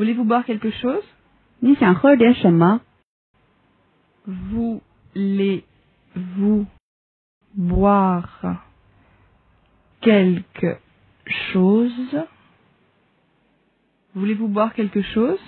Voulez-vous boire quelque chose? Voulez-vous boire quelque chose? Voulez-vous boire quelque chose?